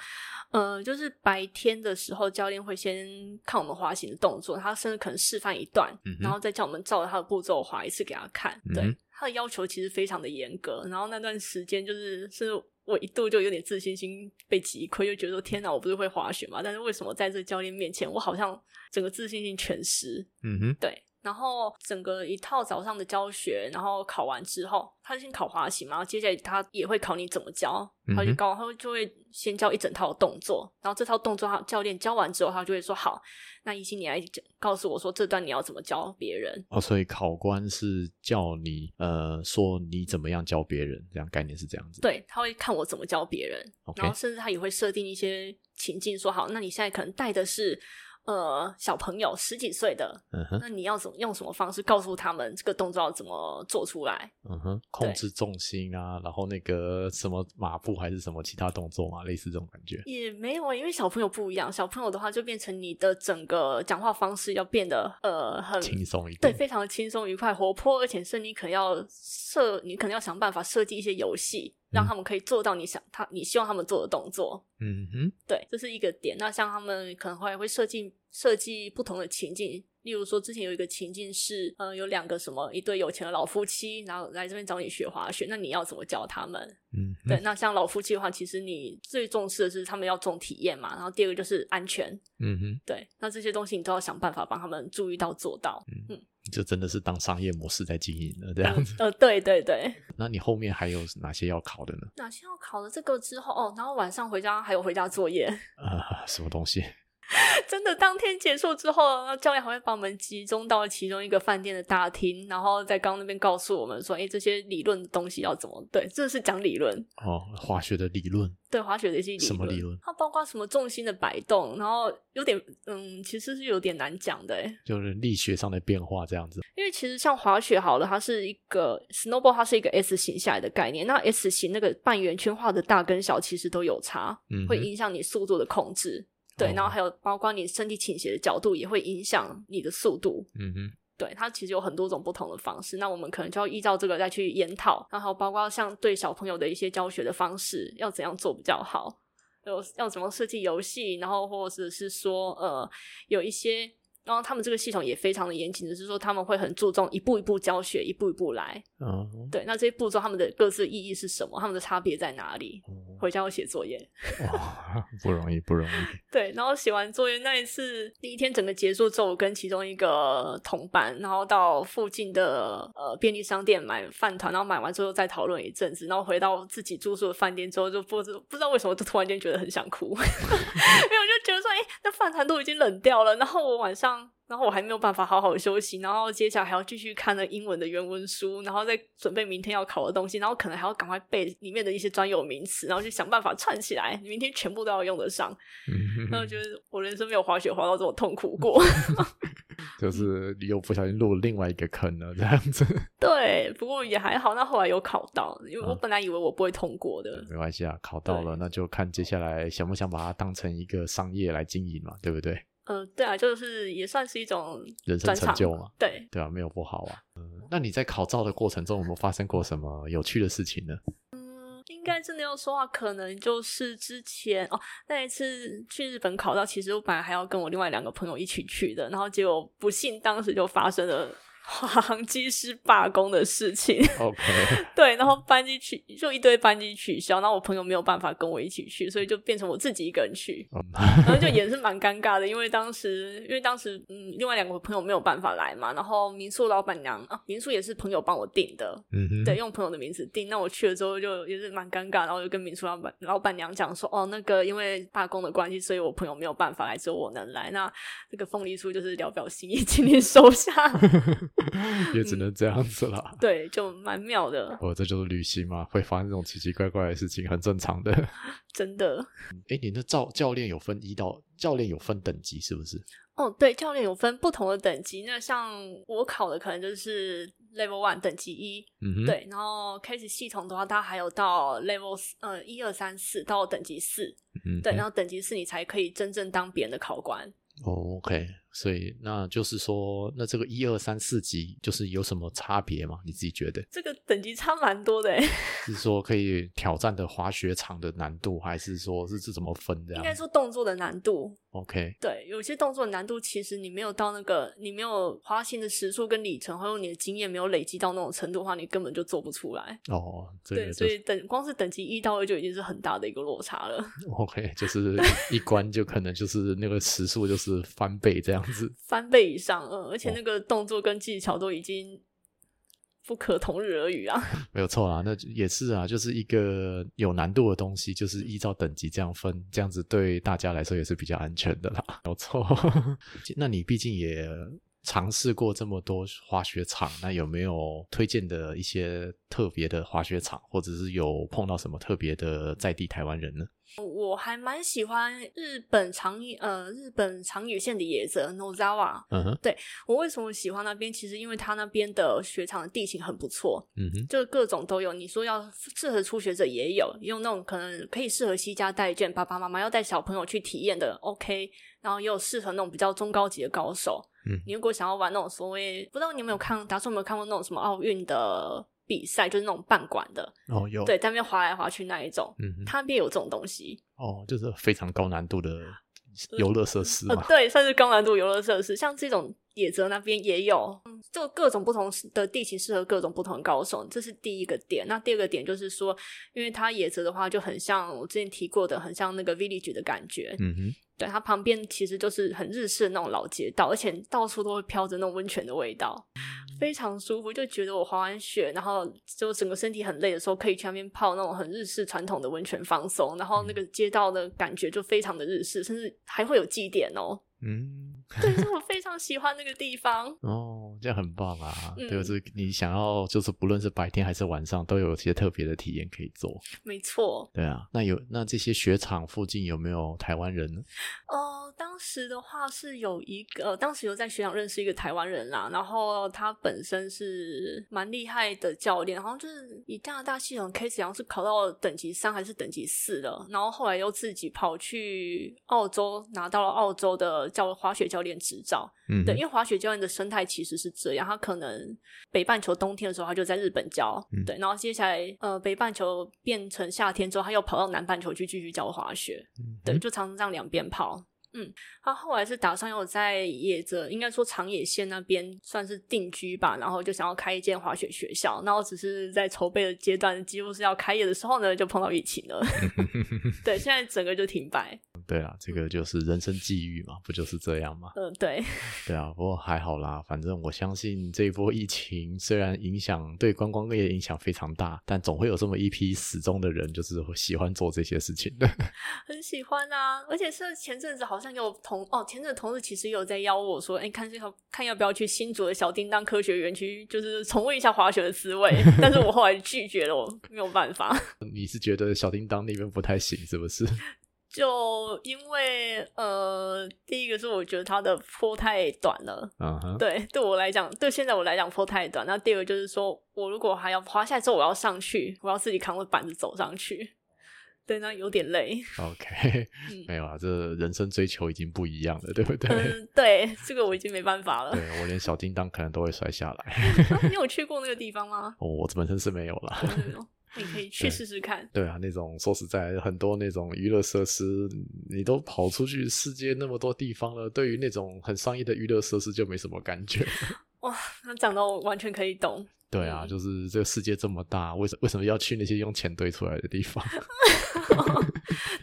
S2: 呃，就是白天的时候，教练会先看我们滑行的动作，他甚至可能示范一段，嗯、然后再叫我们照着他的步骤滑一次给他看。对，嗯、他的要求其实非常的严格。然后那段时间就是是我一度就有点自信心被击溃，就觉得说天哪，我不是会滑雪吗？但是为什么在这教练面前，我好像整个自信心全失？嗯哼，对。然后整个一套早上的教学，然后考完之后，他先考滑行嘛，接下来他也会考你怎么教，他就教，他就会先教一整套动作，然后这套动作他教练教完之后，他就会说好，那一心你来告诉我说这段你要怎么教别人
S1: 哦，所以考官是叫你呃说你怎么样教别人，这样概念是这样子，
S2: 对，他会看我怎么教别人.然后甚至他也会设定一些情境，说好，那你现在可能带的是。呃，小朋友十几岁的，嗯哼，那你要怎么用什么方式告诉他们这个动作要怎么做出来？
S1: 嗯哼，控制重心啊，然后那个什么马步还是什么其他动作嘛，类似这种感觉。
S2: 也没有啊，因为小朋友不一样，小朋友的话就变成你的整个讲话方式要变得呃很
S1: 轻松一点，
S2: 对，非常的轻松愉快、活泼，而且是你可能要设，你可能要想办法设计一些游戏。让他们可以做到你想他你希望他们做的动作，
S1: 嗯哼，
S2: 对，这是一个点。那像他们可能会会设计设计不同的情境，例如说之前有一个情境是，呃，有两个什么一对有钱的老夫妻，然后来这边找你学滑雪，那你要怎么教他们？
S1: 嗯，
S2: 对。那像老夫妻的话，其实你最重视的是他们要重体验嘛，然后第二个就是安全，
S1: 嗯哼，
S2: 对。那这些东西你都要想办法帮他们注意到做到，嗯。嗯
S1: 就真的是当商业模式在经营了这样子。
S2: 呃，对对对。
S1: 那你后面还有哪些要考的呢？
S2: 哪些要考的？这个之后哦，然后晚上回家还有回家作业。
S1: 啊、呃，什么东西？
S2: 真的，当天结束之后，教练还会把我们集中到其中一个饭店的大厅，然后在刚刚那边告诉我们说：“哎，这些理论的东西要怎么对？”这是讲理论
S1: 哦，滑雪的理论。
S2: 对，滑雪的一些理论。
S1: 什么理论？
S2: 它包括什么重心的摆动，然后有点嗯，其实是有点难讲的，哎，
S1: 就是力学上的变化这样子。
S2: 因为其实像滑雪好了，它是一个 snowball，它是一个 S 型下来的概念。那 S 型那个半圆圈画的大跟小其实都有差，嗯，会影响你速度的控制。对，然后还有包括你身体倾斜的角度也会影响你的速度。
S1: 嗯哼，
S2: 对，它其实有很多种不同的方式。那我们可能就要依照这个再去研讨，然后包括像对小朋友的一些教学的方式要怎样做比较好，有要怎么设计游戏，然后或者是说呃有一些。然后他们这个系统也非常的严谨，就是说他们会很注重一步一步教学，一步一步来。
S1: 嗯，
S2: 对。那这些步骤他们的各自意义是什么？他们的差别在哪里？
S1: 嗯、
S2: 回家要写作业。
S1: 哇，不容易，不容易。
S2: 对，然后写完作业那一次，第一天整个结束之后，我跟其中一个同伴，然后到附近的呃便利商店买饭团，然后买完之后再讨论一阵子，然后回到自己住宿的饭店之后，就不知不知道为什么就突然间觉得很想哭，因为我就觉得说，哎，那饭团都已经冷掉了，然后我晚上。然后我还没有办法好好休息，然后接下来还要继续看那英文的原文书，然后再准备明天要考的东西，然后可能还要赶快背里面的一些专有名词，然后去想办法串起来，明天全部都要用得上。
S1: 嗯，
S2: 然后觉得我人生没有滑雪滑到这么痛苦过，
S1: 就是你又不小心入了另外一个坑了，这样子。
S2: 对，不过也还好，那后来有考到，因为我本来以为我不会通过的。
S1: 嗯，没关系啊，考到了，那就看接下来想不想把它当成一个商业来经营嘛，对不对？
S2: 嗯、呃，对啊，就是也算是一种
S1: 人生成就嘛。
S2: 对，
S1: 对啊，没有不好啊。嗯，那你在考照的过程中有没有发生过什么有趣的事情呢？
S2: 嗯，应该真的要说话，可能就是之前哦，那一次去日本考照，其实我本来还要跟我另外两个朋友一起去的，然后结果不幸当时就发生了。滑航机师罢工的事情
S1: ，OK，
S2: 对，然后班机取就一堆班机取消，然后我朋友没有办法跟我一起去，所以就变成我自己一个人去，然后就也是蛮尴尬的，因为当时因为当时嗯，另外两个朋友没有办法来嘛，然后民宿老板娘啊，民宿也是朋友帮我订的，
S1: 嗯哼，
S2: 对，用朋友的名字订，那我去了之后就也是蛮尴尬，然后就跟民宿老板老板娘讲说，哦，那个因为罢工的关系，所以我朋友没有办法来，只有我能来，那这个凤梨酥就是聊表心意，请你收下。
S1: 也只能这样子了。
S2: 嗯、对，就蛮妙的。
S1: 哦，这就是旅行嘛，会发生这种奇奇怪怪的事情，很正常的。
S2: 真的。哎、
S1: 欸，你的教教练有分一到教练有分等级是不是？
S2: 哦，对，教练有分不同的等级。那像我考的可能就是 Level One 等级一，
S1: 嗯，
S2: 对。然后开始系统的话，它还有到 Level 呃一二三四到等级四，
S1: 嗯，
S2: 对。然后等级四你才可以真正当别人的考官。
S1: 哦，OK。所以，那就是说，那这个一二三四级就是有什么差别吗？你自己觉得？
S2: 这个等级差蛮多的，
S1: 是说可以挑战的滑雪场的难度，还是说是是怎么分这样？
S2: 应该说动作的难度。
S1: OK，
S2: 对，有些动作的难度其实你没有到那个，你没有滑行的时速跟里程，还有你的经验没有累积到那种程度的话，你根本就做不出来。
S1: 哦，这个就是、
S2: 对，所以等光是等级一到二就已经是很大的一个落差了。
S1: OK，就是一关就可能就是那个时速就是翻倍这样。样子，
S2: 翻倍以上，嗯，而且那个动作跟技巧都已经不可同日而语啊。
S1: 没有错啊，那也是啊，就是一个有难度的东西，就是依照等级这样分，这样子对大家来说也是比较安全的啦。没有错，那你毕竟也。尝试过这么多滑雪场，那有没有推荐的一些特别的滑雪场，或者是有碰到什么特别的在地台湾人呢？
S2: 我还蛮喜欢日本长野呃日本长野县的野泽 Nozawa。嗯哼，对，我为什么喜欢那边？其实因为它那边的雪场的地形很不错。嗯哼，就各种都有。你说要适合初学者也有，用那种可能可以适合西家带眷，爸爸妈妈要带小朋友去体验的，OK。然后也有适合那种比较中高级的高手。嗯，你如果想要玩那种所谓，不知道你有没有看，打算有没有看过那种什么奥运的比赛，就是那种半管的
S1: 哦，有
S2: 对，在那边滑来滑去那一种，嗯，它那边有这种东西
S1: 哦，就是非常高难度的游乐设施嘛，
S2: 呃呃，对，算是高难度游乐设施，像这种野泽那边也有，就各种不同的地形适合各种不同的高手，这是第一个点。那第二个点就是说，因为它野泽的话就很像我之前提过的，很像那个 village 的感觉，嗯哼。对，它旁边其实就是很日式的那种老街道，而且到处都会飘着那种温泉的味道，非常舒服。就觉得我滑完雪，然后就整个身体很累的时候，可以去那边泡那种很日式传统的温泉放松，然后那个街道的感觉就非常的日式，甚至还会有祭典哦。嗯，对，是我非常喜欢那个地方
S1: 哦，这样很棒啊！嗯、就是你想要，就是不论是白天还是晚上，都有一些特别的体验可以做。
S2: 没错，
S1: 对啊，那有那这些雪场附近有没有台湾人呢？
S2: 哦、呃，当时的话是有一个，当时有在雪场认识一个台湾人啦，然后他本身是蛮厉害的教练，好像就是以加拿大系统 case，好像是考到等级三还是等级四了，然后后来又自己跑去澳洲拿到了澳洲的。教滑雪教练执照，嗯，对，因为滑雪教练的生态其实是这样，他可能北半球冬天的时候他就在日本教，嗯，对，然后接下来呃北半球变成夏天之后，他又跑到南半球去继续教滑雪，嗯，对，就常常这样两边跑。嗯，他后来是打算要在野泽，应该说长野县那边算是定居吧，然后就想要开一间滑雪学校，然后只是在筹备的阶段，几乎是要开业的时候呢，就碰到疫情了。对，现在整个就停摆。
S1: 对啊，这个就是人生际遇嘛，不就是这样吗？
S2: 嗯，对。
S1: 对啊，不过还好啦，反正我相信这一波疫情虽然影响对观光业影响非常大，但总会有这么一批死忠的人，就是喜欢做这些事情的。
S2: 很喜欢啊，而且是前阵子好像。有同哦，前阵同事其实有在邀我说，哎、欸，看这个，看要不要去新竹的小叮当科学园区，就是重温一下滑雪的滋味。但是我后来拒绝了，我没有办法。
S1: 你是觉得小叮当那边不太行，是不是？
S2: 就因为呃，第一个是我觉得它的坡太短了，对，对我来讲，对现在我来讲坡太短。那第二个就是说我如果还要滑下来之后，我要上去，我要自己扛着板子走上去。对，那有点累。
S1: OK，嗯、没有啊，这人生追求已经不一样了，对不对？
S2: 嗯，对，这个我已经没办法了。
S1: 对，我连小叮当可能都会摔下来。
S2: 啊、你有去过那个地方吗？
S1: 哦，我本身是没有啦。
S2: 你可以去试试看
S1: 对。对啊，那种说实在，很多那种娱乐设施，你都跑出去世界那么多地方了，对于那种很商业的娱乐设施就没什么感觉。
S2: 哇，那讲到我完全可以懂。
S1: 对啊，嗯、就是这个世界这么大，为什为什么要去那些用钱堆出来的地方？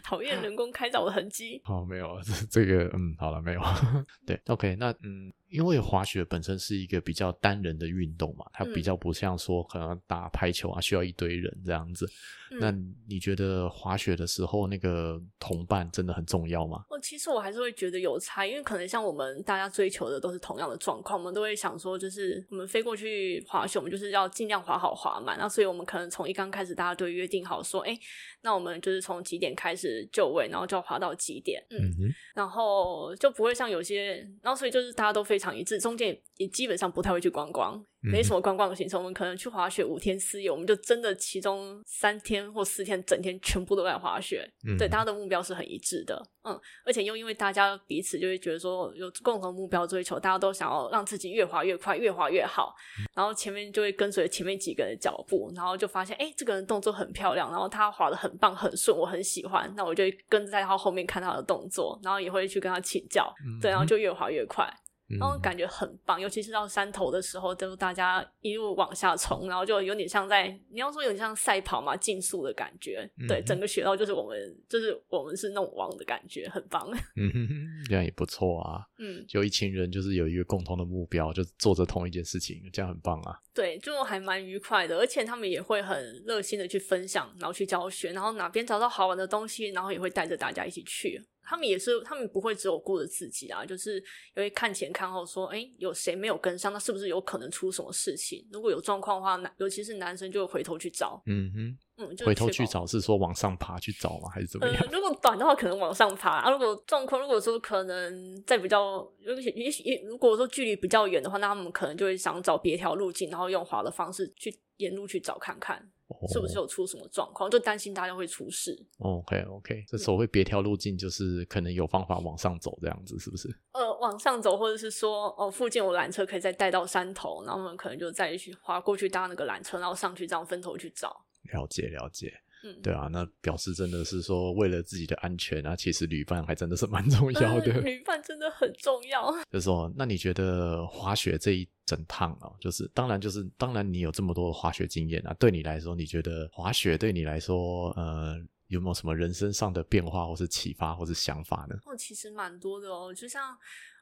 S2: 讨厌人工开凿的痕迹。
S1: 好、哦，没有这这个，嗯，好了，没有。对，OK，那嗯。因为滑雪本身是一个比较单人的运动嘛，它比较不像说可能打排球啊需要一堆人这样子。嗯、那你觉得滑雪的时候那个同伴真的很重要吗？
S2: 哦，其实我还是会觉得有差，因为可能像我们大家追求的都是同样的状况，我们都会想说，就是我们飞过去滑雪，我们就是要尽量滑好滑嘛。那所以我们可能从一刚开始大家都约定好说，哎，那我们就是从几点开始就位，然后就要滑到几点，嗯，嗯然后就不会像有些，然后所以就是大家都非常。一致，中间也基本上不太会去观光。没什么观光的行程，我们可能去滑雪五天四夜，我们就真的其中三天或四天整天全部都在滑雪。嗯、对，大家的目标是很一致的，嗯，而且又因为大家彼此就会觉得说有共同目标追求，大家都想要让自己越滑越快，越滑越好，然后前面就会跟随前面几个人的脚步，然后就发现哎，这个人动作很漂亮，然后他滑的很棒很顺，我很喜欢，那我就跟在他后面看他的动作，然后也会去跟他请教，对，然后就越滑越快。然后感觉很棒，尤其是到山头的时候，都大家一路往下冲，然后就有点像在你要说有点像赛跑嘛，竞速的感觉。嗯、对，整个雪道就是我们，就是我们是那种王的感觉，很棒。
S1: 嗯哼哼，这样也不错啊。嗯，就一群人就是有一个共同的目标，就做着同一件事情，这样很棒啊。
S2: 对，就还蛮愉快的，而且他们也会很热心的去分享，然后去教学，然后哪边找到好玩的东西，然后也会带着大家一起去。他们也是，他们不会只有顾着自己啊，就是因为看前看后，说，哎，有谁没有跟上，那是不是有可能出什么事情？如果有状况的话，男尤其是男生就会回头去找，
S1: 嗯哼，嗯，回头去找是说往上爬去找吗？还是怎么样？
S2: 呃、如果短的话，可能往上爬啊。如果状况，如果说可能在比较，也许也许，如果说距离比较远的话，那他们可能就会想找别条路径，然后用滑的方式去沿路去找看看。是不是有出什么状况？就担心大家会出事。
S1: OK OK，这时候会别条路径，就是可能有方法往上走，这样子是不是？
S2: 呃，往上走，或者是说，哦，附近有缆车可以再带到山头，然后我们可能就再去滑过去搭那个缆车，然后上去这样分头去找。
S1: 了解了解。嗯，对啊，那表示真的是说为了自己的安全啊，其实旅伴还真的是蛮重要的。
S2: 旅伴真的很重要。
S1: 就是说，那你觉得滑雪这一整趟哦，就是当然就是当然你有这么多的滑雪经验啊，对你来说，你觉得滑雪对你来说，呃，有没有什么人生上的变化，或是启发，或是想法呢？
S2: 哦，其实蛮多的哦，就像。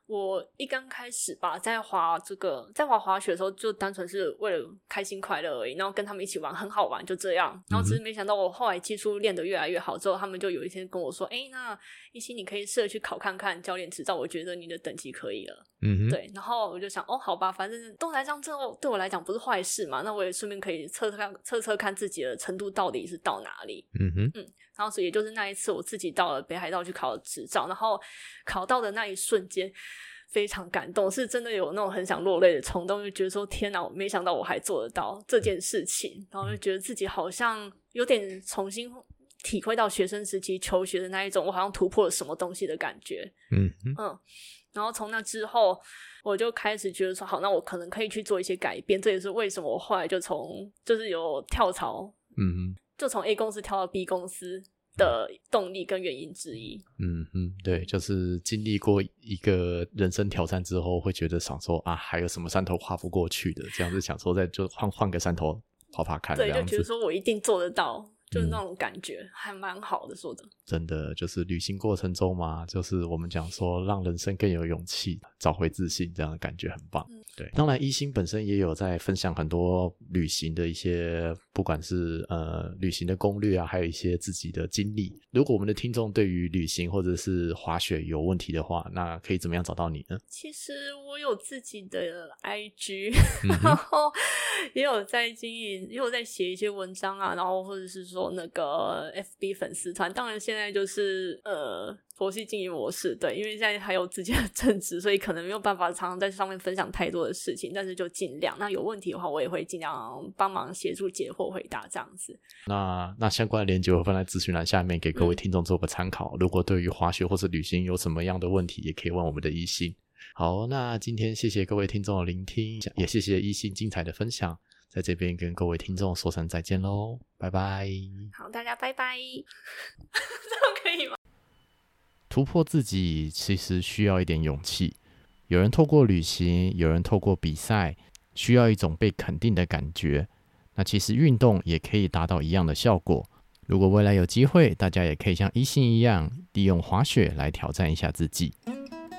S2: 我一刚开始吧，在滑这个，在滑滑雪的时候，就单纯是为了开心快乐而已，然后跟他们一起玩，很好玩，就这样。然后只是没想到，我后来技术练得越来越好之后，他们就有一天跟我说：“哎，那一心你可以试着去考看看教练执照，我觉得你的等级可以了。”嗯哼，对。然后我就想，哦，好吧，反正都来这样之后，对我来讲不是坏事嘛。那我也顺便可以测测看，测测看自己的程度到底是到哪里。嗯哼，嗯。然后所以也就是那一次，我自己到了北海道去考执照，然后考到的那一瞬间，非常感动，是真的有那种很想落泪的冲动，就觉得说天哪，我没想到我还做得到这件事情，然后就觉得自己好像有点重新体会到学生时期求学的那一种，我好像突破了什么东西的感觉。嗯嗯，然后从那之后，我就开始觉得说，好，那我可能可以去做一些改变，这也是为什么我后来就从就是有跳槽，嗯，就从 A 公司跳到 B 公司。的动力跟原因之一，
S1: 嗯嗯，对，就是经历过一个人生挑战之后，会觉得想说啊，还有什么山头跨不过去的，这样子想说再就换换个山头跑跑看，对，
S2: 就觉得说我一定做得到。就是那种感觉，还蛮好的，说的。
S1: 真的，就是旅行过程中嘛，就是我们讲说，让人生更有勇气，找回自信，这样的感觉很棒。嗯、对，当然，一心本身也有在分享很多旅行的一些，不管是呃旅行的攻略啊，还有一些自己的经历。如果我们的听众对于旅行或者是滑雪有问题的话，那可以怎么样找到你呢？
S2: 其实我有自己的 IG，、嗯、然后也有在经营，也有在写一些文章啊，然后或者是说。那个 FB 粉丝团，当然现在就是呃佛系经营模式，对，因为现在还有自己的 正职，所以可能没有办法常常在上面分享太多的事情，但是就尽量。那有问题的话，我也会尽量帮忙协助解惑回答这样子。
S1: 那那相关的链接我放在资讯栏下面，给各位听众做个参考。嗯、如果对于滑雪或是旅行有什么样的问题，也可以问我们的一心。好，那今天谢谢各位听众的聆听，也谢谢一心精彩的分享。在这边跟各位听众说声再见喽，拜拜。
S2: 好，大家拜拜。这样可以吗？
S1: 突破自己其实需要一点勇气。有人透过旅行，有人透过比赛，需要一种被肯定的感觉。那其实运动也可以达到一样的效果。如果未来有机会，大家也可以像一心一样，利用滑雪来挑战一下自己。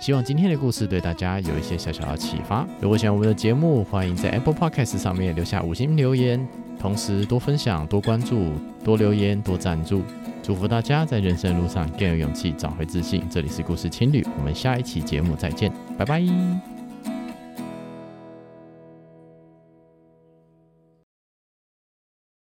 S1: 希望今天的故事对大家有一些小小的启发。如果喜欢我们的节目，欢迎在 Apple Podcast 上面留下五星留言，同时多分享、多关注、多留言、多赞助。祝福大家在人生路上更有勇气，找回自信。这里是故事情侣，我们下一期节目再见，拜拜。